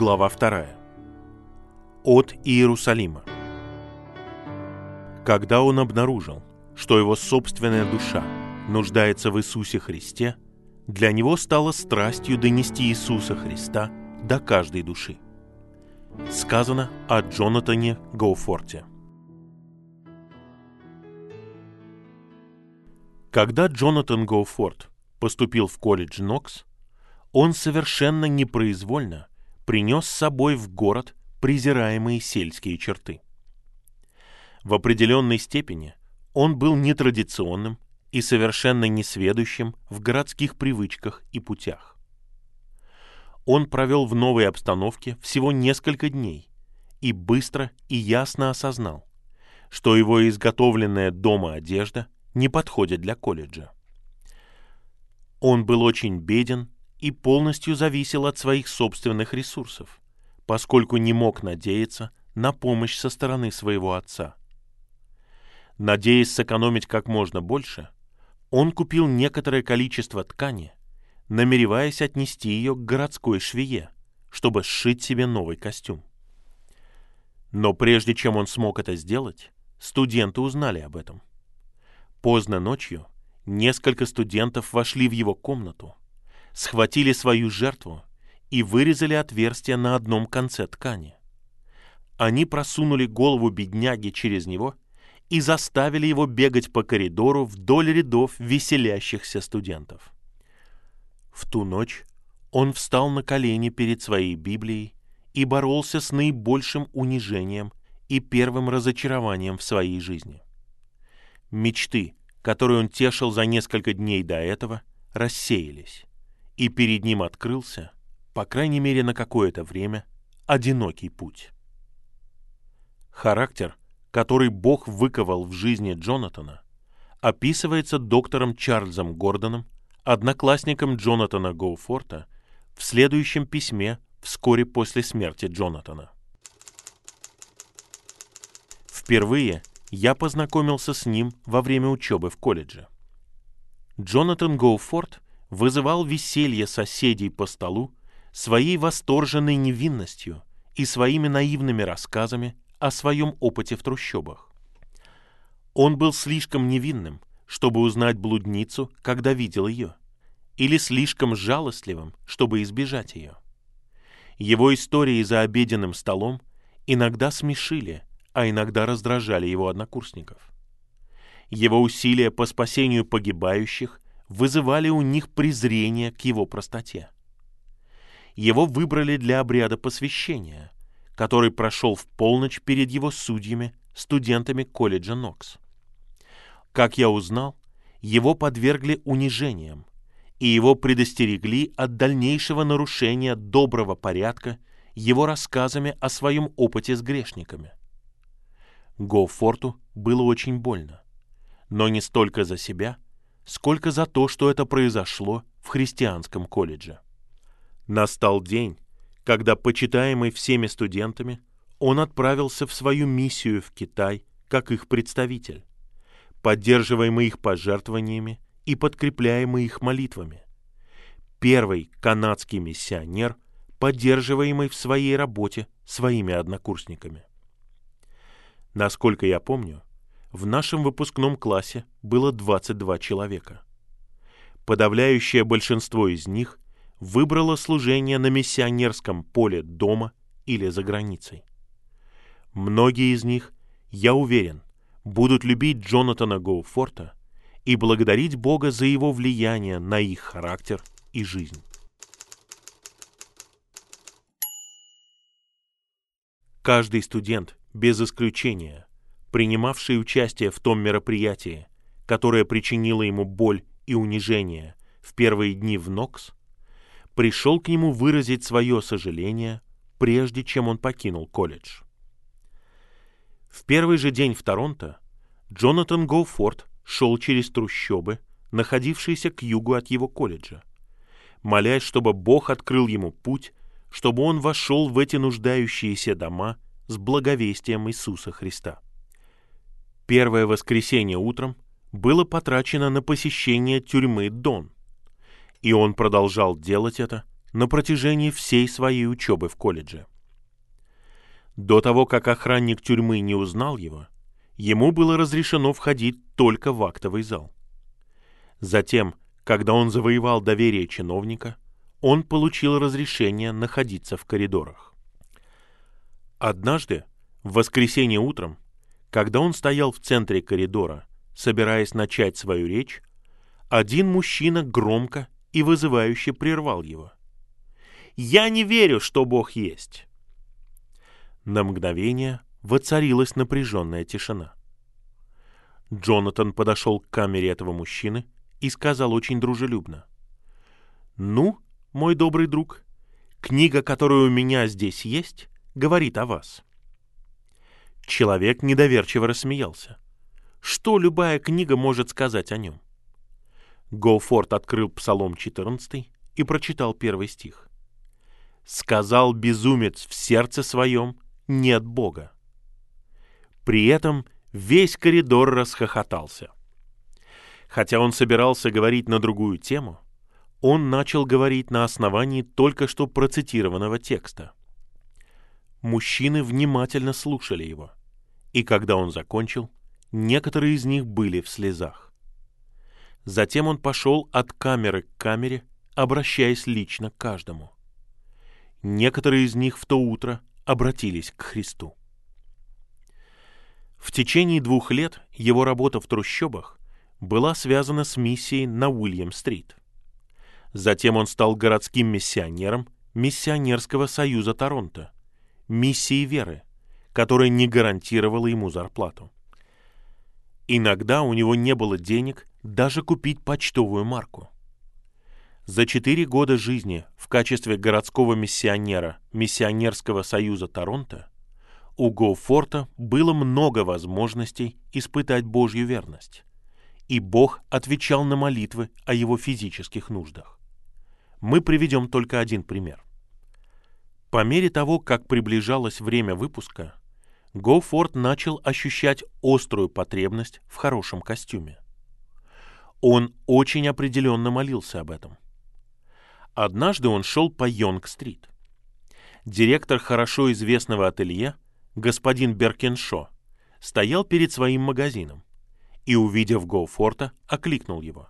Глава 2. От Иерусалима. Когда он обнаружил, что его собственная душа нуждается в Иисусе Христе, для него стало страстью донести Иисуса Христа до каждой души. Сказано о Джонатане Гоуфорте. Когда Джонатан Гоуфорд поступил в колледж Нокс, он совершенно непроизвольно принес с собой в город презираемые сельские черты. В определенной степени он был нетрадиционным и совершенно несведущим в городских привычках и путях. Он провел в новой обстановке всего несколько дней и быстро и ясно осознал, что его изготовленная дома одежда не подходит для колледжа. Он был очень беден и полностью зависел от своих собственных ресурсов, поскольку не мог надеяться на помощь со стороны своего отца. Надеясь сэкономить как можно больше, он купил некоторое количество ткани, намереваясь отнести ее к городской швее, чтобы сшить себе новый костюм. Но прежде чем он смог это сделать, студенты узнали об этом. Поздно ночью несколько студентов вошли в его комнату схватили свою жертву и вырезали отверстие на одном конце ткани. Они просунули голову бедняги через него и заставили его бегать по коридору вдоль рядов веселящихся студентов. В ту ночь он встал на колени перед своей Библией и боролся с наибольшим унижением и первым разочарованием в своей жизни. Мечты, которые он тешил за несколько дней до этого, рассеялись и перед ним открылся, по крайней мере на какое-то время, одинокий путь. Характер, который Бог выковал в жизни Джонатана, описывается доктором Чарльзом Гордоном, одноклассником Джонатана Гоуфорта, в следующем письме вскоре после смерти Джонатана. Впервые я познакомился с ним во время учебы в колледже. Джонатан Гоуфорт вызывал веселье соседей по столу своей восторженной невинностью и своими наивными рассказами о своем опыте в трущобах. Он был слишком невинным, чтобы узнать блудницу, когда видел ее, или слишком жалостливым, чтобы избежать ее. Его истории за обеденным столом иногда смешили, а иногда раздражали его однокурсников. Его усилия по спасению погибающих вызывали у них презрение к его простоте. Его выбрали для обряда посвящения, который прошел в полночь перед его судьями, студентами колледжа Нокс. Как я узнал, его подвергли унижениям, и его предостерегли от дальнейшего нарушения доброго порядка его рассказами о своем опыте с грешниками. Гоуфорту было очень больно, но не столько за себя – сколько за то, что это произошло в христианском колледже. Настал день, когда, почитаемый всеми студентами, он отправился в свою миссию в Китай как их представитель, поддерживаемый их пожертвованиями и подкрепляемый их молитвами. Первый канадский миссионер, поддерживаемый в своей работе своими однокурсниками. Насколько я помню, в нашем выпускном классе было 22 человека. Подавляющее большинство из них выбрало служение на миссионерском поле дома или за границей. Многие из них, я уверен, будут любить Джонатана Гоуфорта и благодарить Бога за его влияние на их характер и жизнь. Каждый студент, без исключения, принимавший участие в том мероприятии, которое причинило ему боль и унижение в первые дни в Нокс, пришел к нему выразить свое сожаление, прежде чем он покинул колледж. В первый же день в Торонто Джонатан Гоуфорд шел через трущобы, находившиеся к югу от его колледжа, молясь, чтобы Бог открыл ему путь, чтобы он вошел в эти нуждающиеся дома с благовестием Иисуса Христа. Первое воскресенье утром было потрачено на посещение тюрьмы Дон, и он продолжал делать это на протяжении всей своей учебы в колледже. До того, как охранник тюрьмы не узнал его, ему было разрешено входить только в актовый зал. Затем, когда он завоевал доверие чиновника, он получил разрешение находиться в коридорах. Однажды, в воскресенье утром, когда он стоял в центре коридора, собираясь начать свою речь, один мужчина громко и вызывающе прервал его. «Я не верю, что Бог есть!» На мгновение воцарилась напряженная тишина. Джонатан подошел к камере этого мужчины и сказал очень дружелюбно. «Ну, мой добрый друг, книга, которая у меня здесь есть, говорит о вас». Человек недоверчиво рассмеялся. Что любая книга может сказать о нем? Гоуфорд открыл Псалом 14 и прочитал первый стих. «Сказал безумец в сердце своем, нет Бога». При этом весь коридор расхохотался. Хотя он собирался говорить на другую тему, он начал говорить на основании только что процитированного текста. Мужчины внимательно слушали его, и когда он закончил, некоторые из них были в слезах. Затем он пошел от камеры к камере, обращаясь лично к каждому. Некоторые из них в то утро обратились к Христу. В течение двух лет его работа в трущобах была связана с миссией на Уильям-стрит. Затем он стал городским миссионером Миссионерского союза Торонто, миссией веры, которая не гарантировала ему зарплату. Иногда у него не было денег даже купить почтовую марку. За четыре года жизни в качестве городского миссионера Миссионерского союза Торонто у Гоуфорта было много возможностей испытать Божью верность, и Бог отвечал на молитвы о его физических нуждах. Мы приведем только один пример. По мере того, как приближалось время выпуска, Гоуфорд начал ощущать острую потребность в хорошем костюме. Он очень определенно молился об этом. Однажды он шел по Йонг-стрит. Директор хорошо известного ателье – господин Беркеншо, стоял перед своим магазином и, увидев Гоуфорта, окликнул его.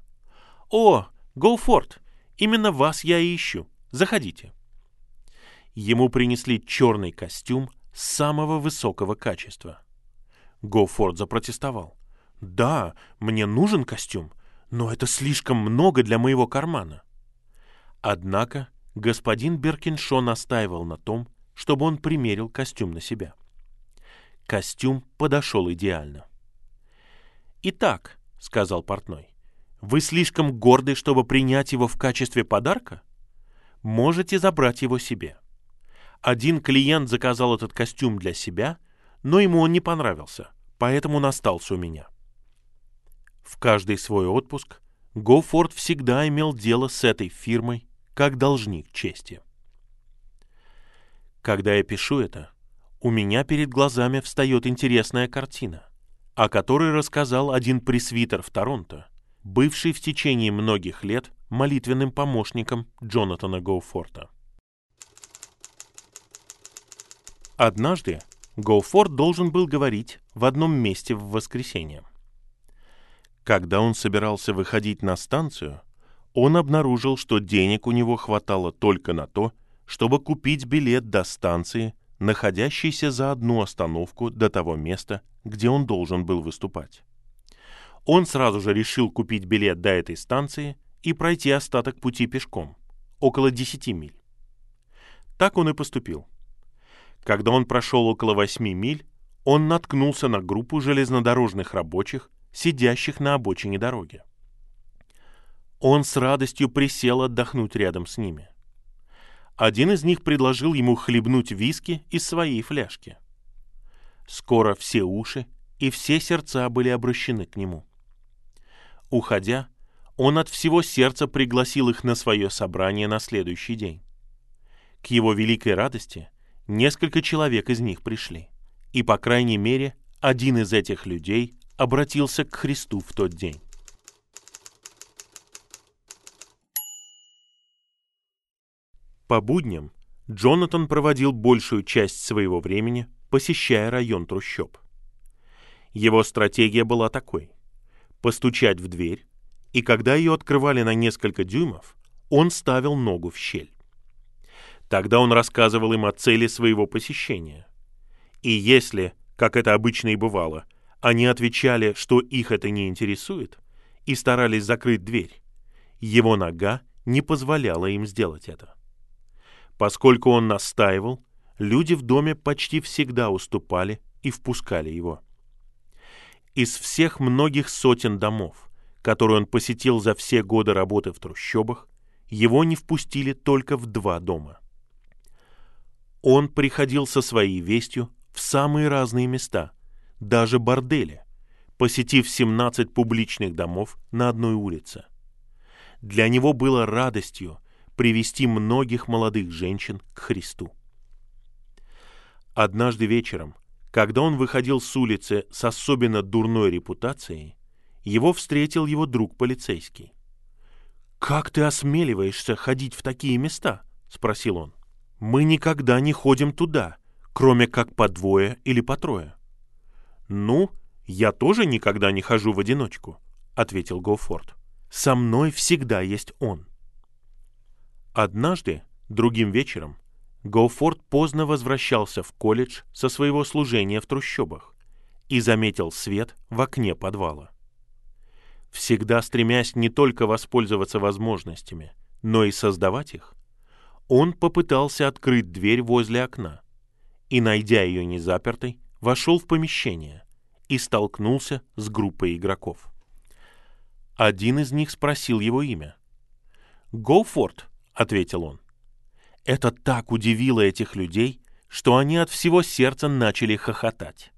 «О, Гоуфорт, именно вас я и ищу. Заходите». Ему принесли черный костюм самого высокого качества. Гоуфорд запротестовал. «Да, мне нужен костюм, но это слишком много для моего кармана». Однако господин Беркиншо настаивал на том, чтобы он примерил костюм на себя. Костюм подошел идеально. «Итак», — сказал портной, — «вы слишком горды, чтобы принять его в качестве подарка? Можете забрать его себе. Один клиент заказал этот костюм для себя, но ему он не понравился, поэтому он остался у меня». В каждый свой отпуск Гофорд всегда имел дело с этой фирмой как должник чести. Когда я пишу это, у меня перед глазами встает интересная картина, о которой рассказал один пресвитер в Торонто, бывший в течение многих лет молитвенным помощником Джонатана Гоуфорта. Однажды Гоуфорд должен был говорить в одном месте в воскресенье. Когда он собирался выходить на станцию, он обнаружил, что денег у него хватало только на то, чтобы купить билет до станции находящийся за одну остановку до того места, где он должен был выступать. Он сразу же решил купить билет до этой станции и пройти остаток пути пешком, около 10 миль. Так он и поступил. Когда он прошел около 8 миль, он наткнулся на группу железнодорожных рабочих, сидящих на обочине дороги. Он с радостью присел отдохнуть рядом с ними. Один из них предложил ему хлебнуть виски из своей фляжки. Скоро все уши и все сердца были обращены к нему. Уходя, он от всего сердца пригласил их на свое собрание на следующий день. К его великой радости несколько человек из них пришли, и, по крайней мере, один из этих людей обратился к Христу в тот день. По будням Джонатан проводил большую часть своего времени, посещая район трущоб. Его стратегия была такой – постучать в дверь, и когда ее открывали на несколько дюймов, он ставил ногу в щель. Тогда он рассказывал им о цели своего посещения. И если, как это обычно и бывало, они отвечали, что их это не интересует, и старались закрыть дверь, его нога не позволяла им сделать это. Поскольку он настаивал, люди в доме почти всегда уступали и впускали его. Из всех многих сотен домов, которые он посетил за все годы работы в трущобах, его не впустили только в два дома. Он приходил со своей вестью в самые разные места, даже бордели, посетив 17 публичных домов на одной улице. Для него было радостью привести многих молодых женщин к Христу. Однажды вечером, когда он выходил с улицы с особенно дурной репутацией, его встретил его друг полицейский. «Как ты осмеливаешься ходить в такие места?» — спросил он. Мы никогда не ходим туда, кроме как по двое или по трое. Ну, я тоже никогда не хожу в одиночку, ответил Гоуфорд. Со мной всегда есть он. Однажды, другим вечером, Гоуфорд поздно возвращался в колледж со своего служения в трущобах и заметил свет в окне подвала. Всегда стремясь не только воспользоваться возможностями, но и создавать их, он попытался открыть дверь возле окна и, найдя ее незапертой, вошел в помещение и столкнулся с группой игроков. Один из них спросил его имя. «Гоуфорд», — ответил он. Это так удивило этих людей, что они от всего сердца начали хохотать.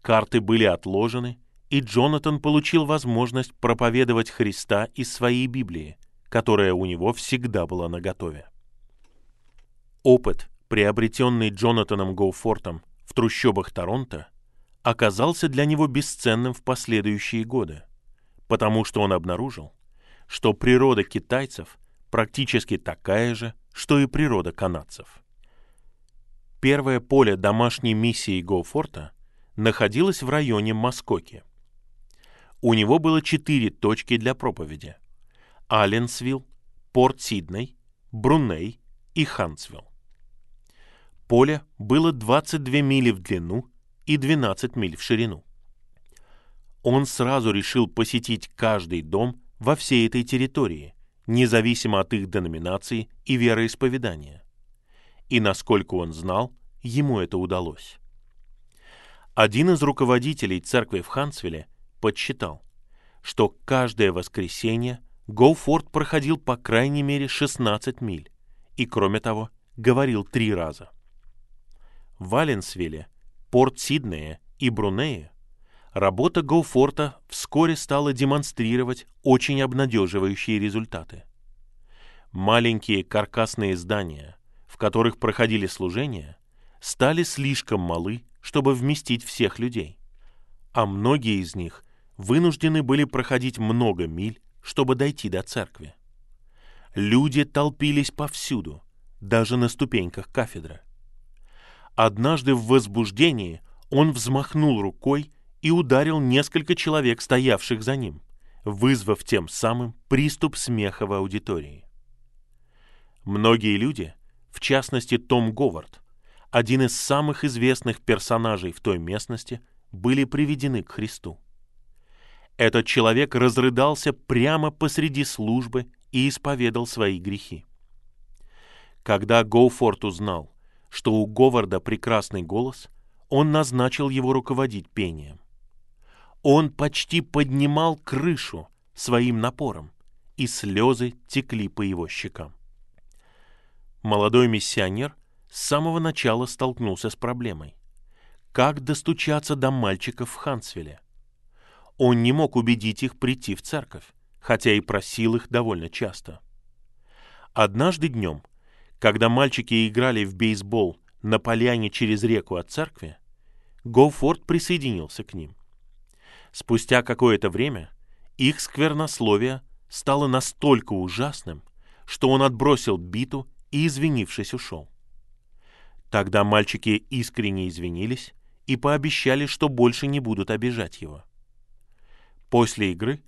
Карты были отложены, и Джонатан получил возможность проповедовать Христа из своей Библии, которая у него всегда была наготове. Опыт, приобретенный Джонатаном Гоуфортом в трущобах Торонто, оказался для него бесценным в последующие годы, потому что он обнаружил, что природа китайцев практически такая же, что и природа канадцев. Первое поле домашней миссии Гоуфорта находилось в районе Маскоки. У него было четыре точки для проповеди – Алленсвилл, Порт-Сидней, Бруней и Хансвилл. Поле было 22 мили в длину и 12 миль в ширину. Он сразу решил посетить каждый дом во всей этой территории, независимо от их деноминации и вероисповедания. И насколько он знал, ему это удалось. Один из руководителей церкви в Хансвилле подсчитал, что каждое воскресенье Гоуфорд проходил по крайней мере 16 миль и, кроме того, говорил три раза – Валенсвилле, Порт-Сиднее и Брунее работа Гоуфорта вскоре стала демонстрировать очень обнадеживающие результаты. Маленькие каркасные здания, в которых проходили служения, стали слишком малы, чтобы вместить всех людей, а многие из них вынуждены были проходить много миль, чтобы дойти до церкви. Люди толпились повсюду, даже на ступеньках кафедры. Однажды в возбуждении он взмахнул рукой и ударил несколько человек, стоявших за ним, вызвав тем самым приступ смеха в аудитории. Многие люди, в частности Том Говард, один из самых известных персонажей в той местности, были приведены к Христу. Этот человек разрыдался прямо посреди службы и исповедал свои грехи. Когда Гоуфорд узнал, что у Говарда прекрасный голос, он назначил его руководить пением. Он почти поднимал крышу своим напором, и слезы текли по его щекам. Молодой миссионер с самого начала столкнулся с проблемой. Как достучаться до мальчиков в Хансвилле? Он не мог убедить их прийти в церковь, хотя и просил их довольно часто. Однажды днем когда мальчики играли в бейсбол на поляне через реку от церкви, Гоуфорд присоединился к ним. Спустя какое-то время их сквернословие стало настолько ужасным, что он отбросил биту и, извинившись, ушел. Тогда мальчики искренне извинились и пообещали, что больше не будут обижать его. После игры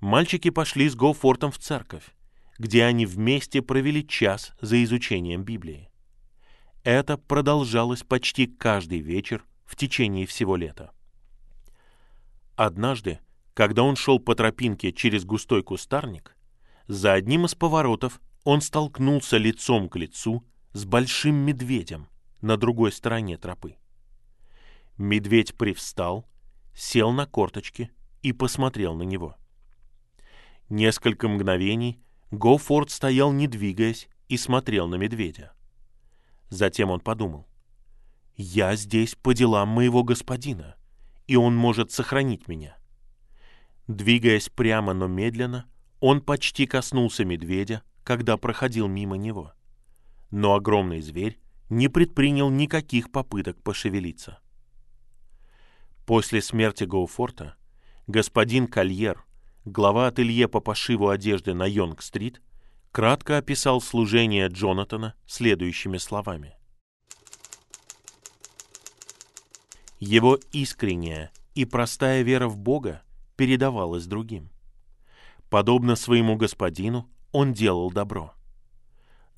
мальчики пошли с Гоуфортом в церковь, где они вместе провели час за изучением Библии. Это продолжалось почти каждый вечер в течение всего лета. Однажды, когда он шел по тропинке через густой кустарник, за одним из поворотов он столкнулся лицом к лицу с большим медведем на другой стороне тропы. Медведь привстал, сел на корточки и посмотрел на него. Несколько мгновений Гоуфорд стоял, не двигаясь, и смотрел на медведя. Затем он подумал, «Я здесь по делам моего господина, и он может сохранить меня». Двигаясь прямо, но медленно, он почти коснулся медведя, когда проходил мимо него. Но огромный зверь не предпринял никаких попыток пошевелиться. После смерти Гоуфорта господин Кольер, глава ателье по пошиву одежды на Йонг-стрит, кратко описал служение Джонатана следующими словами. Его искренняя и простая вера в Бога передавалась другим. Подобно своему господину, он делал добро.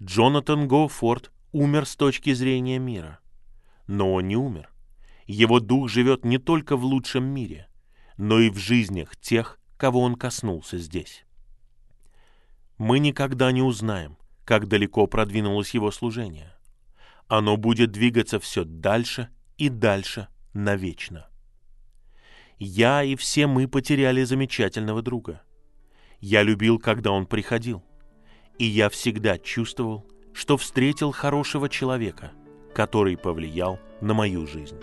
Джонатан Гоуфорд умер с точки зрения мира. Но он не умер. Его дух живет не только в лучшем мире, но и в жизнях тех, кого он коснулся здесь. Мы никогда не узнаем, как далеко продвинулось его служение. Оно будет двигаться все дальше и дальше навечно. Я и все мы потеряли замечательного друга. Я любил, когда он приходил. И я всегда чувствовал, что встретил хорошего человека, который повлиял на мою жизнь.